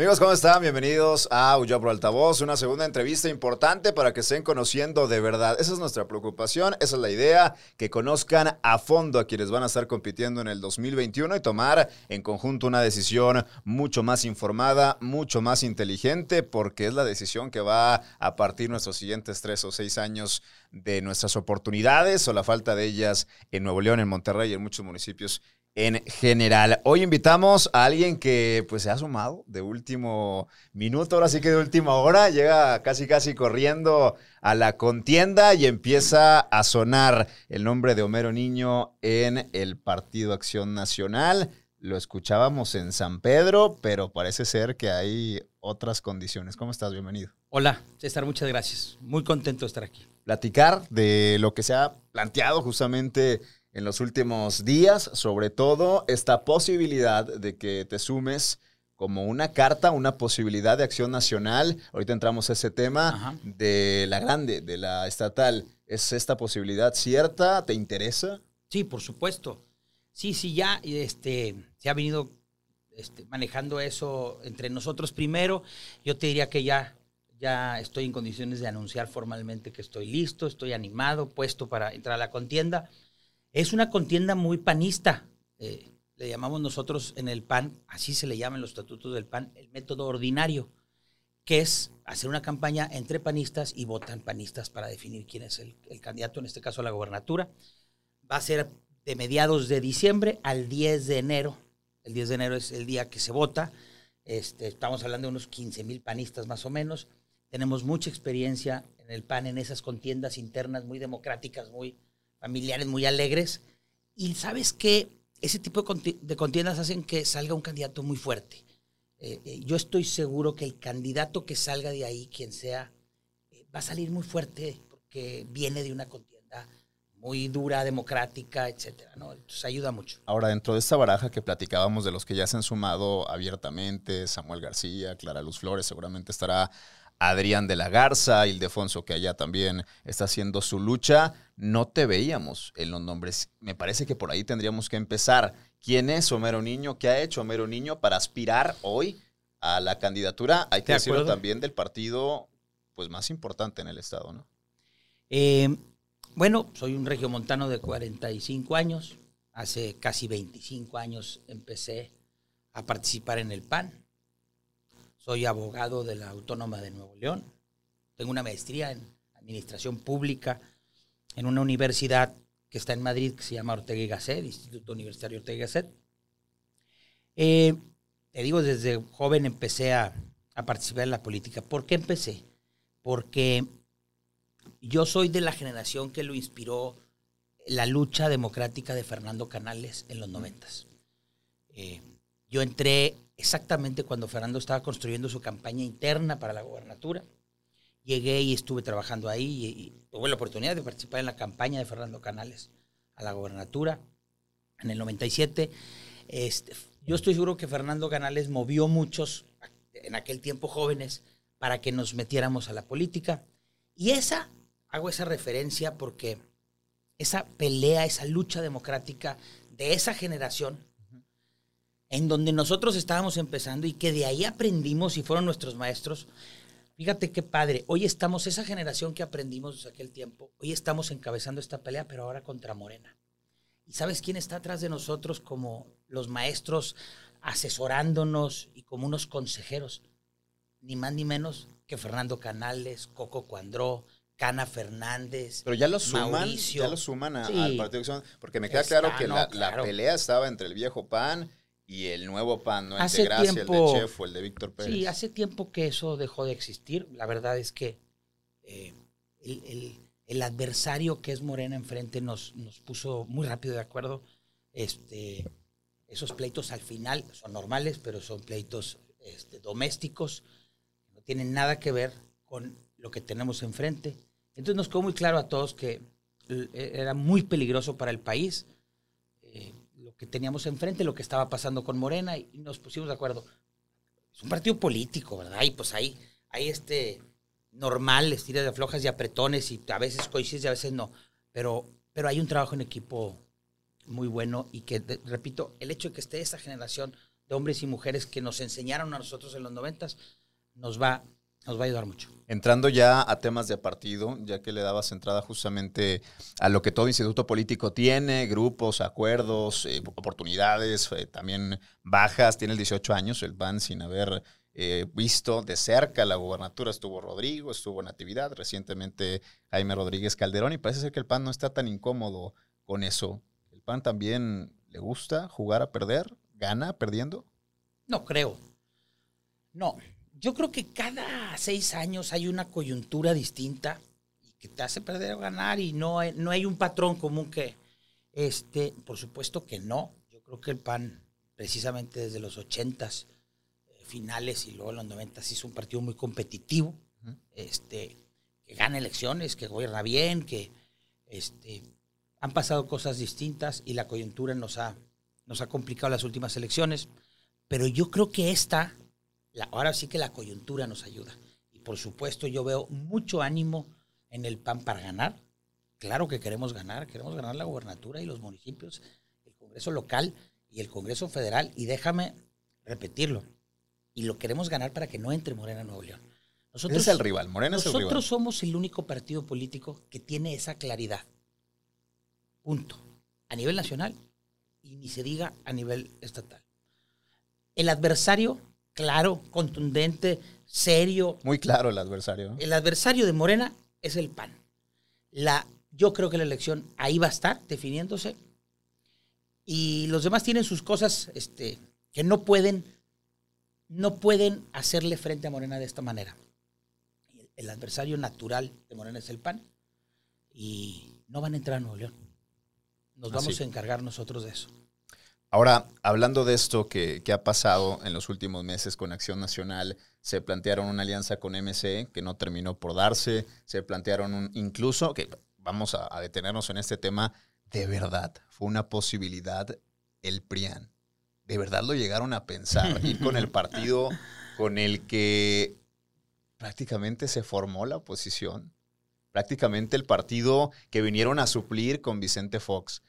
Amigos, ¿cómo están? Bienvenidos a Uyapro Altavoz, una segunda entrevista importante para que estén conociendo de verdad. Esa es nuestra preocupación, esa es la idea, que conozcan a fondo a quienes van a estar compitiendo en el 2021 y tomar en conjunto una decisión mucho más informada, mucho más inteligente, porque es la decisión que va a partir nuestros siguientes tres o seis años de nuestras oportunidades o la falta de ellas en Nuevo León, en Monterrey y en muchos municipios en general. Hoy invitamos a alguien que pues se ha sumado de último minuto, ahora sí que de última hora, llega casi casi corriendo a la contienda y empieza a sonar el nombre de Homero Niño en el Partido Acción Nacional. Lo escuchábamos en San Pedro, pero parece ser que hay otras condiciones. ¿Cómo estás? Bienvenido. Hola, César, muchas gracias. Muy contento de estar aquí. Platicar de lo que se ha planteado justamente en los últimos días, sobre todo esta posibilidad de que te sumes como una carta, una posibilidad de acción nacional. Ahorita entramos a ese tema de la grande, de la estatal. ¿Es esta posibilidad cierta? ¿Te interesa? Sí, por supuesto. Sí, sí, ya este, se ha venido este, manejando eso entre nosotros primero. Yo te diría que ya, ya estoy en condiciones de anunciar formalmente que estoy listo, estoy animado, puesto para entrar a la contienda. Es una contienda muy panista. Eh, le llamamos nosotros en el PAN, así se le llaman los estatutos del PAN, el método ordinario, que es hacer una campaña entre panistas y votan panistas para definir quién es el, candidato, en este caso a la gobernatura. Va a ser de mediados de diciembre al 10 de enero. El 10 de enero es el día que se vota. Este, estamos hablando de unos 15 mil panistas más o menos. Tenemos mucha experiencia en el PAN, en esas contiendas internas muy democráticas, muy, familiares muy alegres. Y sabes que ese tipo de contiendas hacen que salga un candidato muy fuerte. Eh, eh, yo estoy seguro que el candidato que salga de ahí, quien sea, eh, va a salir muy fuerte porque viene de una contienda muy dura, democrática, etcétera, ¿no? Entonces ayuda mucho. Ahora, dentro de esta baraja que platicábamos de los que ya se han sumado abiertamente, Samuel García, Clara Luz Flores, seguramente estará Adrián de la Garza, Ildefonso, que allá también está haciendo su lucha, no te veíamos en los nombres. Me parece que por ahí tendríamos que empezar. ¿Quién es Homero Niño? ¿Qué ha hecho Homero Niño para aspirar hoy a la candidatura? Hay que decirlo también del partido pues más importante en el estado, ¿no? Eh, bueno, soy un regiomontano de 45 años. Hace casi 25 años empecé a participar en el PAN soy abogado de la Autónoma de Nuevo León. Tengo una maestría en Administración Pública en una universidad que está en Madrid que se llama Ortega y Gasset, Instituto Universitario Ortega y Gasset. Eh, te digo, desde joven empecé a, a participar en la política. ¿Por qué empecé? Porque yo soy de la generación que lo inspiró la lucha democrática de Fernando Canales en los noventas. Eh, yo entré exactamente cuando Fernando estaba construyendo su campaña interna para la gobernatura. Llegué y estuve trabajando ahí y, tuve la oportunidad de participar en la campaña de Fernando Canales a la gobernatura en el 97. Este, yo estoy seguro que Fernando Canales movió muchos, en aquel tiempo jóvenes, para que nos metiéramos a la política. Y esa, hago esa referencia porque esa pelea, esa lucha democrática de esa generación, en donde nosotros estábamos empezando y que de ahí aprendimos y fueron nuestros maestros. Fíjate qué padre, hoy estamos, esa generación que aprendimos desde aquel tiempo, hoy estamos encabezando esta pelea, pero ahora contra Morena. ¿Y sabes quién está atrás de nosotros como los maestros asesorándonos y como unos consejeros? Ni más ni menos que Fernando Canales, Coco Cuandró, Cana Fernández. Pero ya lo suman, ya lo suman al Partido porque me queda claro que la, la, pelea estaba entre el viejo PAN y el nuevo PAN, ¿no? El de Gracia, el de Chef o el de Víctor Pérez. Sí, hace tiempo que eso dejó de existir. La verdad es que eh, el, adversario que es Morena enfrente nos, nos puso muy rápido de acuerdo. Este, esos pleitos al final son normales, pero son pleitos este, domésticos, no tienen nada que ver con lo que tenemos enfrente. Entonces nos quedó muy claro a todos que era muy peligroso para el país. Que teníamos enfrente, lo que estaba pasando con Morena, y nos pusimos de acuerdo. Es un partido político, ¿verdad? Y pues ahí hay este normal, estiras de flojas y apretones, y a veces coincides y a veces no. Pero, pero hay un trabajo en equipo muy bueno y que, repito, el hecho de que esté esa generación de hombres y mujeres que nos enseñaron a nosotros en los noventas, nos va, nos va a ayudar mucho. Entrando ya a temas de partido, ya que le dabas entrada justamente a lo que todo instituto político tiene, grupos, acuerdos, eh, oportunidades, eh, también bajas, tiene el 18 años, el PAN sin haber eh, visto de cerca la gubernatura, estuvo Rodrigo, estuvo Natividad, recientemente Jaime Rodríguez Calderón, y parece ser que el PAN no está tan incómodo con eso. ¿El PAN también le gusta jugar a perder? ¿Gana perdiendo? No creo. No, yo creo que cada seis años hay una coyuntura distinta que te hace perder o ganar y no hay, no hay un patrón común que, este, por supuesto que no. Yo creo que el PAN, precisamente desde los ochentas eh, finales y luego en los noventas, hizo un partido muy competitivo, este, que gana elecciones, que gobierna bien, que este, han pasado cosas distintas y la coyuntura nos ha, nos ha complicado las últimas elecciones. Pero yo creo que esta ahora sí que la coyuntura nos ayuda. Y por supuesto yo veo mucho ánimo en el PAN para ganar. Claro que queremos ganar, queremos ganar la gobernatura y los municipios, el Congreso local y el Congreso federal. Y déjame repetirlo, y lo queremos ganar para que no entre Morena a Nuevo León. Nosotros, es el rival, Morena es el rival. Nosotros somos el único partido político que tiene esa claridad. Punto. A nivel nacional y ni se diga a nivel estatal. El adversario claro, contundente, serio. Muy claro el adversario. El adversario de Morena es el PAN. La, yo creo que la elección ahí va a estar definiéndose. Y los demás tienen sus cosas este, que no pueden, no pueden hacerle frente a Morena de esta manera. El adversario natural de Morena es el PAN. Y no van a entrar a Nuevo León. Nos vamos a encargar nosotros de eso. Ahora, hablando de esto que, ha pasado en los últimos meses con Acción Nacional, se plantearon una alianza con MC que no terminó por darse, se plantearon un, incluso, que vamos a, a detenernos en este tema, de verdad, fue una posibilidad el PRIAN. De verdad lo llegaron a pensar, ir con el partido con el que prácticamente se formó la oposición, prácticamente el partido que vinieron a suplir con Vicente Fox,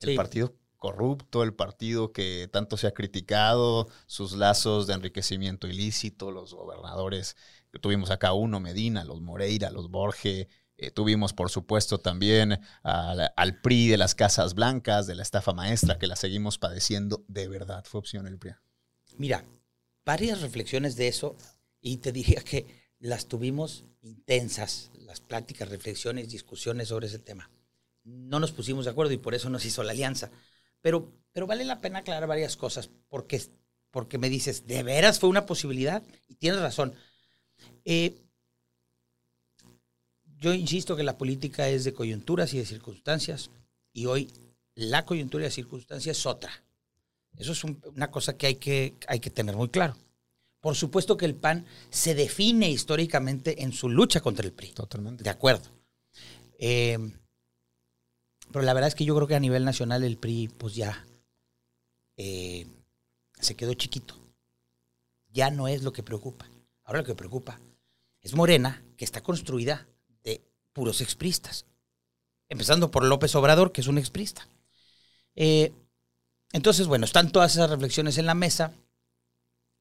el partido corrupto, el partido que tanto se ha criticado, sus lazos de enriquecimiento ilícito, los gobernadores, tuvimos acá uno, Medina, los Moreira, los Borge, eh, tuvimos por supuesto también al, PRI de las Casas Blancas, de la estafa maestra, que la seguimos padeciendo, de verdad fue opción el PRI. Mira, varias reflexiones de eso y te diría que las tuvimos intensas, las pláticas, reflexiones, discusiones sobre ese tema. No nos pusimos de acuerdo y por eso nos hizo la alianza. Pero, pero vale la pena aclarar varias cosas, porque, porque me dices, ¿de veras fue una posibilidad? Y tienes razón. Eh, yo insisto que la política es de coyunturas y de circunstancias, y hoy la coyuntura y la circunstancia es otra. Eso es una cosa que hay, que hay que tener muy claro. Por supuesto que el PAN se define históricamente en su lucha contra el PRI. Totalmente. De acuerdo. Eh, pero la verdad es que yo creo que a nivel nacional el PRI, pues ya eh, se quedó chiquito. Ya no es lo que preocupa. Ahora lo que preocupa es Morena, que está construida de puros expristas. Empezando por López Obrador, que es un exprista. Eh, entonces, bueno, están todas esas reflexiones en la mesa.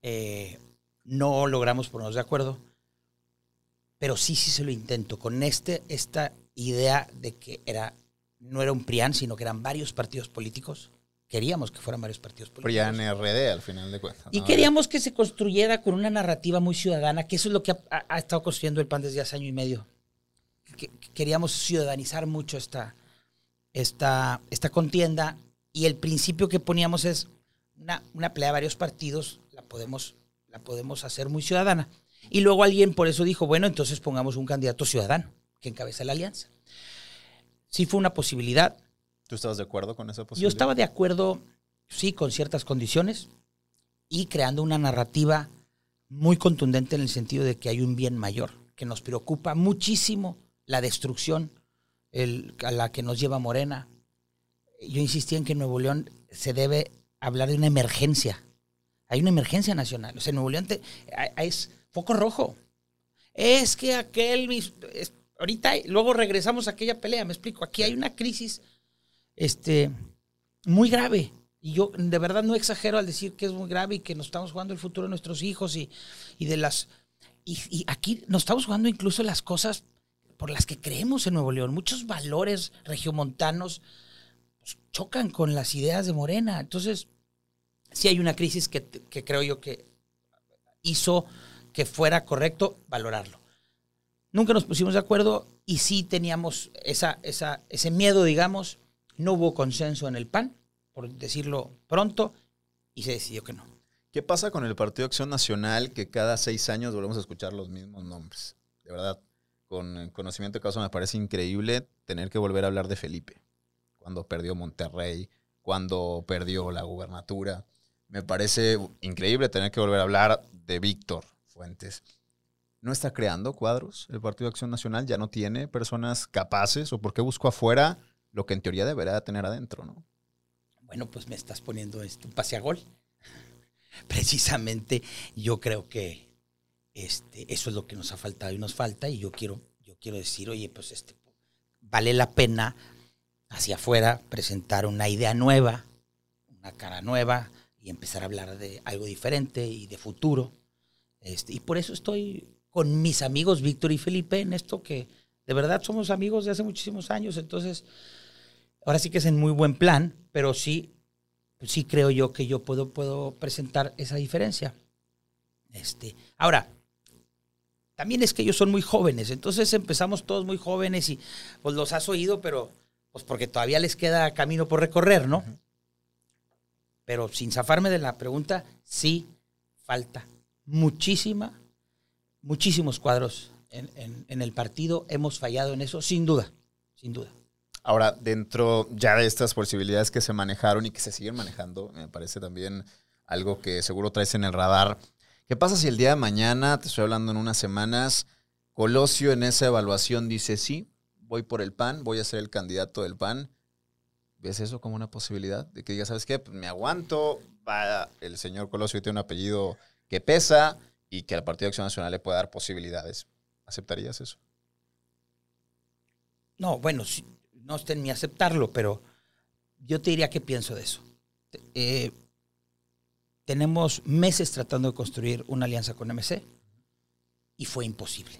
Eh, no logramos ponernos de acuerdo. Pero sí, sí se lo intento. Con este, esta idea de que era no era un PRIAN, sino que eran varios partidos políticos. Queríamos que fueran varios partidos políticos. PRIAN RD, al final de cuentas. Y queríamos que se construyera con una narrativa muy ciudadana, que eso es lo que ha, estado construyendo el PAN desde hace año y medio. queríamos ciudadanizar mucho esta, esta, esta contienda y el principio que poníamos es una, una pelea de varios partidos, la podemos, la podemos hacer muy ciudadana. Y luego alguien por eso dijo, bueno, entonces pongamos un candidato ciudadano que encabeza la alianza sí fue una posibilidad. ¿Tú estabas de acuerdo con esa posibilidad? Yo estaba de acuerdo, sí, con ciertas condiciones y creando una narrativa muy contundente en el sentido de que hay un bien mayor, que nos preocupa muchísimo la destrucción a la que nos lleva Morena. Yo insistí en que en Nuevo León se debe hablar de una emergencia. Hay una emergencia nacional. O sea, en Nuevo León es foco rojo. Es que aquel ahorita, luego regresamos a aquella pelea, me explico. Aquí hay una crisis este, muy grave Y yo de verdad no exagero al decir que es muy grave y que nos estamos jugando el futuro de nuestros hijos y, y de las... Y, y aquí nos estamos jugando incluso las cosas por las que creemos en Nuevo León. Muchos valores regiomontanos pues, chocan con las ideas de Morena. Entonces, sí hay una crisis que, que creo yo que hizo que fuera correcto valorarlo. Nunca nos pusimos de acuerdo y sí teníamos esa, esa, ese miedo, digamos. No hubo consenso en el PAN, por decirlo pronto, y se decidió que no. ¿Qué pasa con el Partido Acción Nacional que cada seis años volvemos a escuchar los mismos nombres? De verdad, con conocimiento de causa me parece increíble tener que volver a hablar de Felipe, cuando perdió Monterrey, cuando perdió la gubernatura. Me parece increíble tener que volver a hablar de Víctor Fuentes. ¿No está creando cuadros el Partido Acción Nacional? ¿Ya no tiene personas capaces? ¿O por qué busco afuera lo que en teoría debería tener adentro? ¿no? Bueno, pues me estás poniendo un pase a gol. Precisamente yo creo que este, eso es lo que nos ha faltado y nos falta. Y yo quiero, yo quiero decir, oye, pues este, vale la pena hacia afuera presentar una idea nueva, una cara nueva y empezar a hablar de algo diferente y de futuro. Este, y por eso estoy con mis amigos Víctor y Felipe en esto que de verdad somos amigos de hace muchísimos años. Entonces, ahora sí que es en muy buen plan, pero sí, sí creo yo que yo puedo, puedo presentar esa diferencia. Este, ahora, también es que ellos son muy jóvenes, entonces empezamos todos muy jóvenes y pues los has oído, pero pues porque todavía les queda camino por recorrer, ¿no? Pero sin zafarme de la pregunta, sí falta muchísima, muchísimos cuadros en, el partido. Hemos fallado en eso, sin duda, sin duda. Ahora, dentro ya de estas posibilidades que se manejaron y que se siguen manejando, me parece también algo que seguro traes en el radar. ¿Qué pasa si el día de mañana, te estoy hablando en unas semanas, Colosio en esa evaluación dice, sí, voy por el PAN, voy a ser el candidato del PAN? ¿Ves eso como una posibilidad? De que diga, ¿sabes qué? Pues me aguanto, el señor Colosio tiene un apellido que pesa y que al Partido de Acción Nacional le puede dar posibilidades. ¿Aceptarías eso? No, bueno, no está en mí aceptarlo, pero yo te diría que pienso de eso. Eh, tenemos meses tratando de construir una alianza con MC y fue imposible.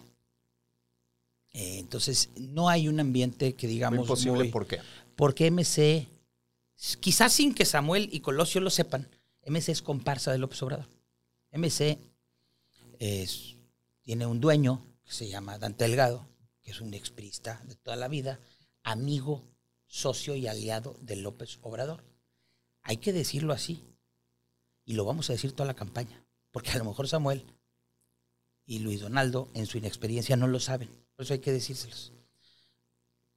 Eh, entonces, no hay un ambiente que digamos... ¿Fue imposible muy, por qué? Porque MC, quizás sin que Samuel y Colosio lo sepan, MC es comparsa de López Obrador. MC es, tiene un dueño que se llama Dante Delgado, que es un exprista de toda la vida, amigo, socio y aliado de López Obrador. Hay que decirlo así. Y lo vamos a decir toda la campaña. Porque a lo mejor Samuel y Luis Donaldo, en su inexperiencia, no lo saben. Por eso hay que decírselos.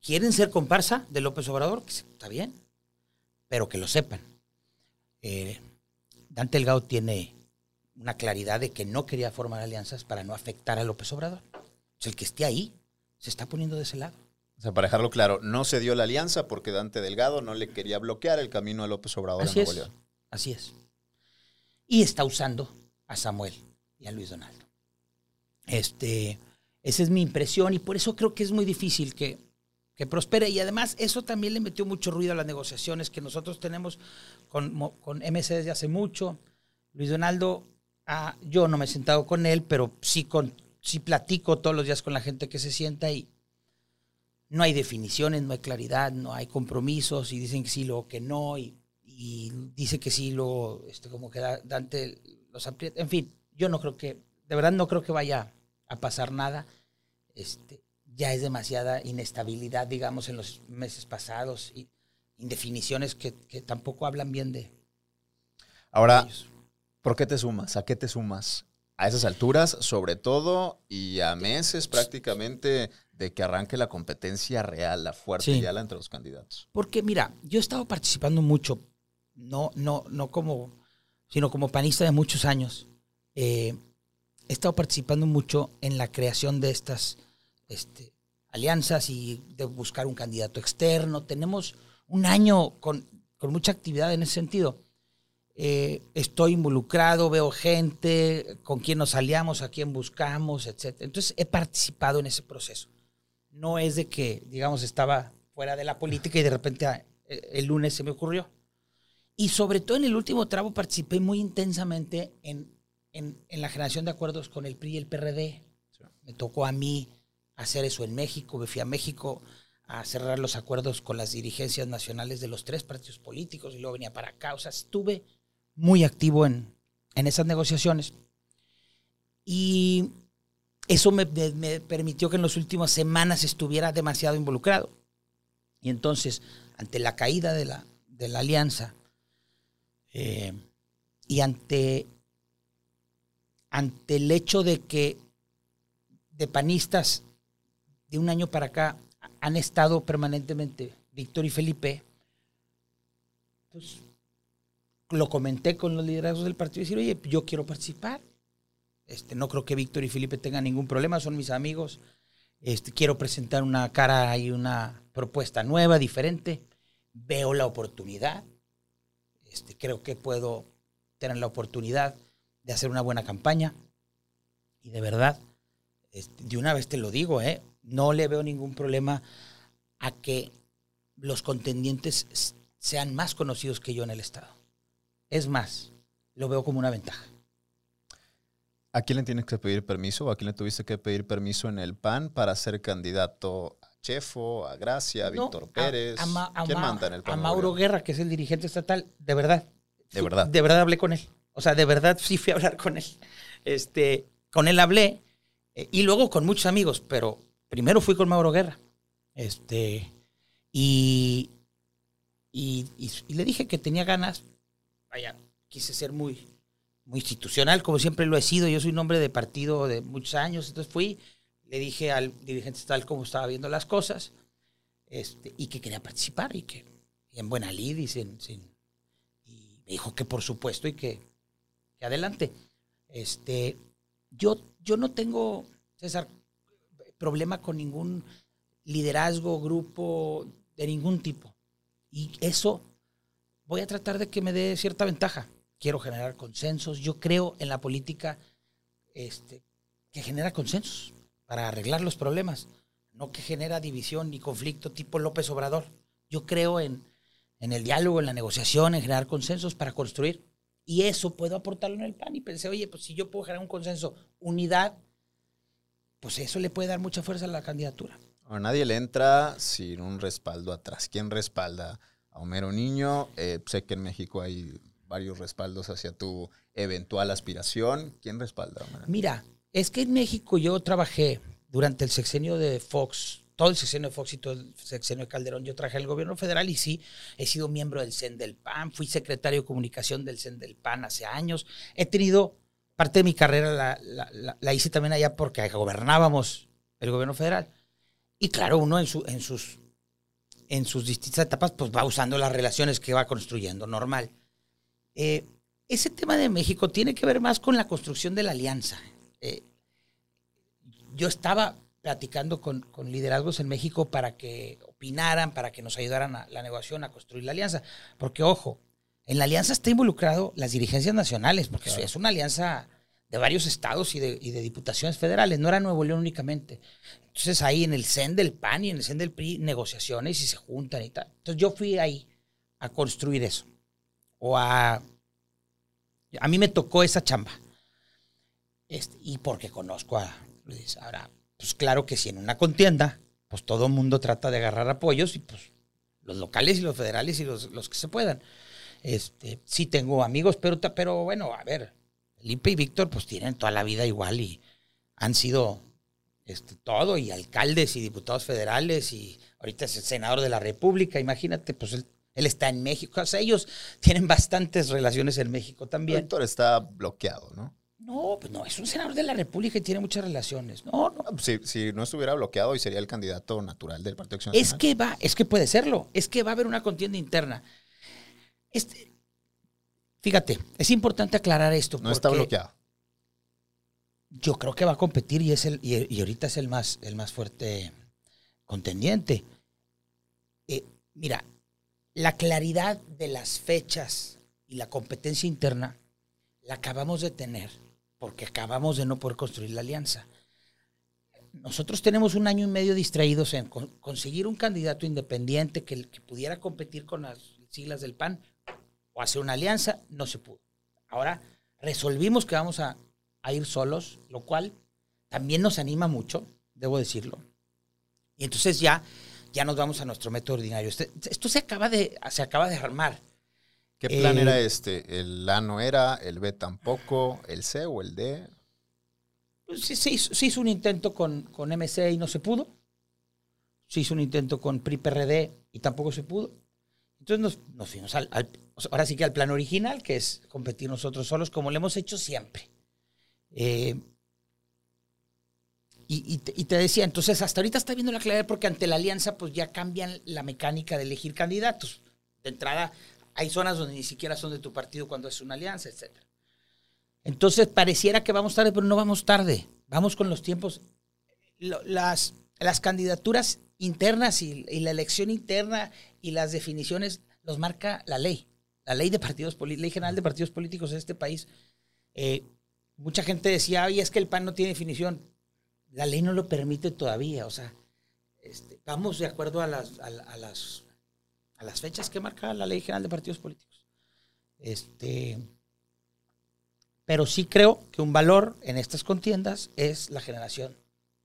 ¿Quieren ser comparsa de López Obrador? Está bien. Pero que lo sepan. Eh, Dante Delgado tiene una claridad de que no quería formar alianzas para no afectar a López Obrador. O sea, el que esté ahí se está poniendo de ese lado. O sea, para dejarlo claro, no se dio la alianza porque Dante Delgado no le quería bloquear el camino a López Obrador Así en Nuevo es. León. Así es. Y está usando a Samuel y a Luis Donaldo. Este, esa es mi impresión y por eso creo que es muy difícil que, que prospere. Y además eso también le metió mucho ruido a las negociaciones que nosotros tenemos con, con MC desde hace mucho. Luis Donaldo, ah, yo no me he sentado con él, pero sí, con, sí platico todos los días con la gente que se sienta y no hay definiciones, no hay claridad, no hay compromisos y dicen que sí, luego que no y, y dice que sí, luego este, como que Dante los aprieta. En fin, yo no creo que, de verdad no creo que vaya a pasar nada. Este, ya es demasiada inestabilidad, digamos, en los meses pasados y indefiniciones que, que tampoco hablan bien de Ahora, ellos. ¿Por qué te sumas? ¿A qué te sumas? A esas alturas, sobre todo, y a meses prácticamente de que arranque la competencia real, la fuerte Sí. ya la entre los candidatos. Porque mira, yo he estado participando mucho, no, no, no como, sino como panista de muchos años. Eh, he estado participando mucho en la creación de estas este, alianzas y de buscar un candidato externo. Tenemos un año con, con mucha actividad en ese sentido. Eh, estoy involucrado, veo gente, con quién nos aliamos, a quién buscamos, etc. Entonces he participado en ese proceso. No es de que, digamos, estaba fuera de la política y de repente ah, eh, el lunes se me ocurrió. Y sobre todo en el último tramo participé muy intensamente en, en, en, la generación de acuerdos con el PRI y el PRD. Me tocó a mí hacer eso en México, me fui a México a cerrar los acuerdos con las dirigencias nacionales de los tres partidos políticos y luego venía para acá. O sea, estuve muy activo en, en esas negociaciones. Y eso me, me, permitió que en las últimas semanas estuviera demasiado involucrado. Y entonces, ante la caída de la, de la alianza, eh, y ante, ante el hecho de que de panistas de un año para acá han estado permanentemente Víctor y Felipe, pues lo comenté con los liderazgos del partido y decir, oye, yo quiero participar. Este, no creo que Víctor y Felipe tengan ningún problema, son mis amigos. Este, quiero presentar una cara y una propuesta nueva, diferente. Veo la oportunidad. Este, creo que puedo tener la oportunidad de hacer una buena campaña. Y de verdad, este, de una vez te lo digo, ¿eh? no le veo ningún problema a que los contendientes sean más conocidos que yo en el Estado. Es más, lo veo como una ventaja. ¿A quién le tienes que pedir permiso? ¿A quién le tuviste que pedir permiso en el PAN para ser candidato a Chefo, a Gracia, a Víctor Pérez? A, ¿Quién manda en el PAN? A Mauro Guerra, que es el dirigente estatal, de verdad. De verdad. De verdad hablé con él. O sea, de verdad sí fui a hablar con él. Este, con él hablé eh, y luego con muchos amigos, pero primero fui con Mauro Guerra. Este, y, y, le dije que tenía ganas. Vaya, quise ser muy, muy institucional, como siempre lo he sido. Yo soy un hombre de partido de muchos años. Entonces fui, le dije al dirigente tal como estaba viendo las cosas este, y que quería participar y que en buena lid y, sin, me dijo que por supuesto y que, que adelante. Este, yo, yo no tengo, César, problema con ningún liderazgo, grupo, de ningún tipo. Y eso voy a tratar de que me dé cierta ventaja. Quiero generar consensos. Yo creo en la política este, que genera consensos para arreglar los problemas, no que genera división ni conflicto tipo López Obrador. Yo creo en, en el diálogo, en la negociación, en generar consensos para construir. Y eso puedo aportarlo en el PAN. Y pensé, oye, pues si yo puedo generar un consenso, unidad, pues eso le puede dar mucha fuerza a la candidatura. A nadie le entra sin un respaldo atrás. ¿Quién respalda a Homero Niño? Eh, sé que en México hay varios respaldos hacia tu eventual aspiración. ¿Quién respalda? Mira, es que en México yo trabajé durante el sexenio de Fox, todo el sexenio de Fox y todo el sexenio de Calderón, yo trabajé en el gobierno federal y sí, he sido miembro del CEN del PAN, fui secretario de comunicación del CEN del PAN hace años, he tenido parte de mi carrera la, hice también allá porque gobernábamos el gobierno federal. Y claro, uno en, su, en, sus, en sus distintas etapas pues va usando las relaciones que va construyendo, normal. Eh, ese tema de México tiene que ver más con la construcción de la alianza. Eh, yo estaba platicando con, con, liderazgos en México para que opinaran, para que nos ayudaran a la negociación, a construir la alianza. Porque, ojo, en la alianza está involucrado las dirigencias nacionales, porque es una alianza de varios estados y de, diputaciones federales, no era Nuevo León únicamente. Entonces ahí en el CEN del PAN y en el CEN del PRI negociaciones y se juntan y tal. Entonces yo fui ahí a construir eso. O a... A mí me tocó esa chamba. Este, y porque conozco a Luis. Ahora, pues claro que si en una contienda, pues todo el mundo trata de agarrar apoyos y pues los locales y los federales y los, los que se puedan. Este, sí tengo amigos, pero, pero bueno, a ver, Felipe y Víctor pues tienen toda la vida igual y han sido este, todo, y alcaldes y diputados federales, y ahorita es el senador de la República, imagínate, pues él, está en México, o sea, ellos tienen bastantes relaciones en México también. Víctor está bloqueado, ¿no? No, pues no, es un senador de la República y tiene muchas relaciones. No, no. Si, si no estuviera bloqueado, y sería el candidato natural del Partido Acción Es que va, es que puede serlo, es que va a haber una contienda interna. Este, fíjate, es importante aclarar esto. No está bloqueado. Yo creo que va a competir y, es el, y, ahorita es el más, el más fuerte contendiente. Eh, mira, la claridad de las fechas y la competencia interna la acabamos de tener porque acabamos de no poder construir la alianza. Nosotros tenemos un año y medio distraídos en conseguir un candidato independiente que, que pudiera competir con las siglas del PAN o hacer una alianza, no se pudo. Ahora resolvimos que vamos a, a ir solos, lo cual también nos anima mucho, debo decirlo. Y entonces ya, ya nos vamos a nuestro método ordinario. Este- esto se acaba de, se acaba de armar. ¿Qué plan Eh, era este? ¿El A no era, el B tampoco, el C o el D? Sí, se hizo, se hizo un intento con, con MC y no se pudo. Se hizo un intento con PRI-PRD y tampoco se pudo. Entonces nos, nos fuimos al, ahora sí que al plan original, que es competir nosotros solos, como lo hemos hecho siempre. Eh, y, te, decía, entonces hasta ahorita está viendo la claridad porque ante la alianza pues ya cambian la mecánica de elegir candidatos. De entrada, hay zonas donde ni siquiera son de tu partido cuando es una alianza, etcétera. Entonces pareciera que vamos tarde, pero no vamos tarde. Vamos con los tiempos. Las, las candidaturas internas y, y la elección interna y las definiciones los marca la ley. La ley de partidos ley general de partidos políticos de este país. Eh, mucha gente decía, oye, es que el PAN no tiene definición. La ley no lo permite todavía. O sea, este, vamos de acuerdo a las, a, la- a las, a las fechas que marca la ley general de partidos políticos. Este, pero sí creo que un valor en estas contiendas es la generación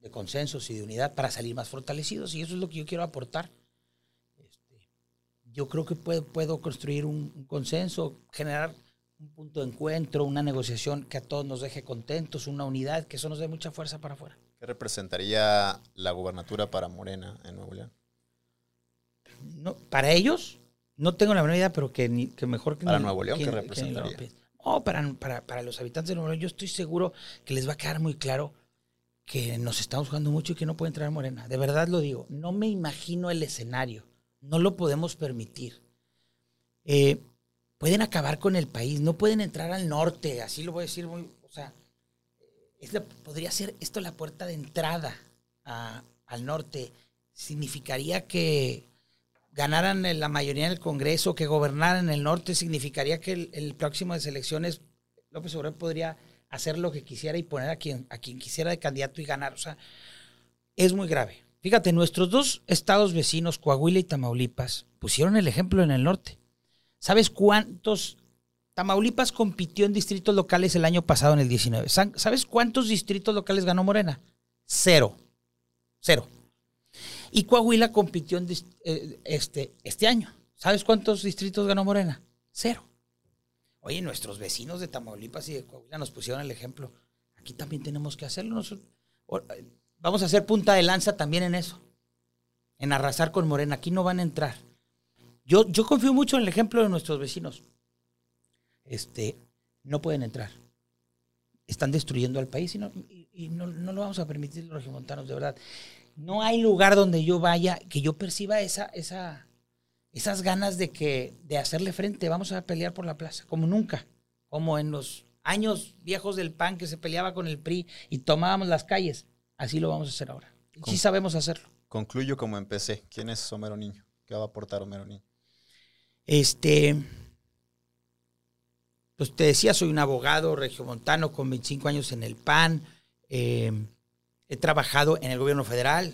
de consensos y de unidad para salir más fortalecidos. Y eso es lo que yo quiero aportar. Yo creo que puedo, puedo construir un, un consenso, generar un punto de encuentro, una negociación que a todos nos deje contentos, una unidad, que eso nos dé mucha fuerza para afuera. ¿Qué representaría la gubernatura para Morena en Nuevo León? No, para ellos, no tengo la menor idea, pero que, ni, que mejor que Para ni- Nuevo León, que- ¿qué que representaría? López. No, para, para, para los habitantes de Nuevo León, yo estoy seguro que les va a quedar muy claro que nos estamos jugando mucho y que no puede entrar Morena. De verdad lo digo. No me imagino el escenario. No lo podemos permitir. Eh, pueden acabar con el país, no pueden entrar al norte, así lo voy a decir muy, o sea, podría ser esto la puerta de entrada al norte. Significaría que ganaran la mayoría en el Congreso, que gobernaran el norte, significaría que el, el próximo de elecciones López Obrador podría hacer lo que quisiera y poner a quien, a quien quisiera de candidato y ganar. O sea, es muy grave. Fíjate, nuestros dos estados vecinos, Coahuila y Tamaulipas, pusieron el ejemplo en el norte. ¿Sabes cuántos? Tamaulipas compitió en distritos locales el año pasado, en el 19. Sa- ¿Sabes cuántos distritos locales ganó Morena? Cero. Cero. Y Coahuila compitió en eh, este, este año. ¿Sabes cuántos distritos ganó Morena? Cero. Oye, nuestros vecinos de Tamaulipas y de Coahuila nos pusieron el ejemplo. Aquí también tenemos que hacerlo. Nosotros- vamos a hacer punta de lanza también en eso. En arrasar con Morena. Aquí no van a entrar. Yo, yo confío mucho en el ejemplo de nuestros vecinos. Este, no pueden entrar. Están destruyendo al país y no, y- no, no lo vamos a permitir los regiomontanos, de verdad. No hay lugar donde yo vaya que yo perciba esa, esa, esas ganas de que de hacerle frente. Vamos a pelear por la plaza, como nunca, como en los años viejos del PAN que se peleaba con el PRI y tomábamos las calles. Así lo vamos a hacer ahora. Sí sabemos hacerlo. Concluyo como empecé. ¿Quién es Homero Niño? ¿Qué va a aportar Homero Niño? Este, pues te decía, soy un abogado regiomontano con 25 años en el PAN. eh, he trabajado en el gobierno federal.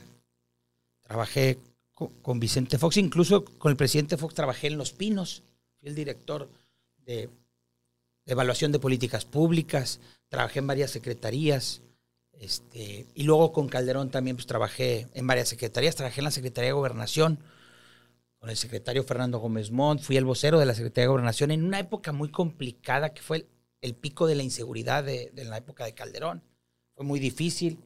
Trabajé co- con, Vicente Fox, incluso con el presidente Fox trabajé en Los Pinos. Fui el director de evaluación de políticas públicas. Trabajé en varias secretarías. Este, y luego con Calderón también pues, trabajé en varias secretarías. Trabajé en la Secretaría de Gobernación con el secretario Fernando Gómez Montt, fui el vocero de la Secretaría de Gobernación en una época muy complicada que fue el, pico de la inseguridad de, de la época de Calderón. Fue muy difícil.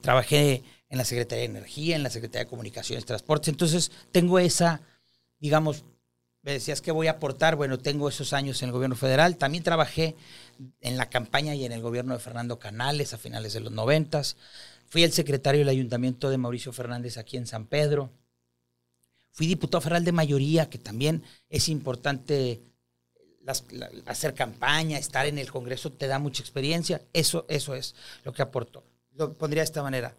Trabajé en la Secretaría de Energía, en la Secretaría de Comunicaciones, Transportes. Entonces tengo esa, digamos, me decías que voy a aportar. Bueno, tengo esos años en el gobierno federal. También trabajé en la campaña y en el gobierno de Fernando Canales a finales de los noventas. Fui el secretario del ayuntamiento de Mauricio Fernández aquí en San Pedro. Fui diputado federal de mayoría, que también es importante hacer campaña, estar en el Congreso te da mucha experiencia. Eso, eso es lo que aporto. Lo pondría de esta manera.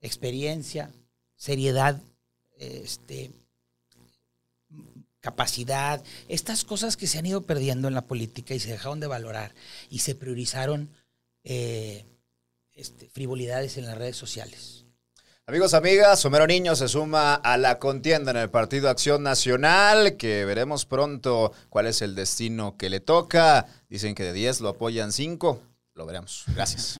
Experiencia, seriedad, este, capacidad, estas cosas que se han ido perdiendo en la política y se dejaron de valorar y se priorizaron eh, este, frivolidades en las redes sociales. Amigos, amigas, Homero Niño se suma a la contienda en el Partido Acción Nacional, que veremos pronto cuál es el destino que le toca. Dicen que de 10 lo apoyan 5. Lo veremos. Gracias.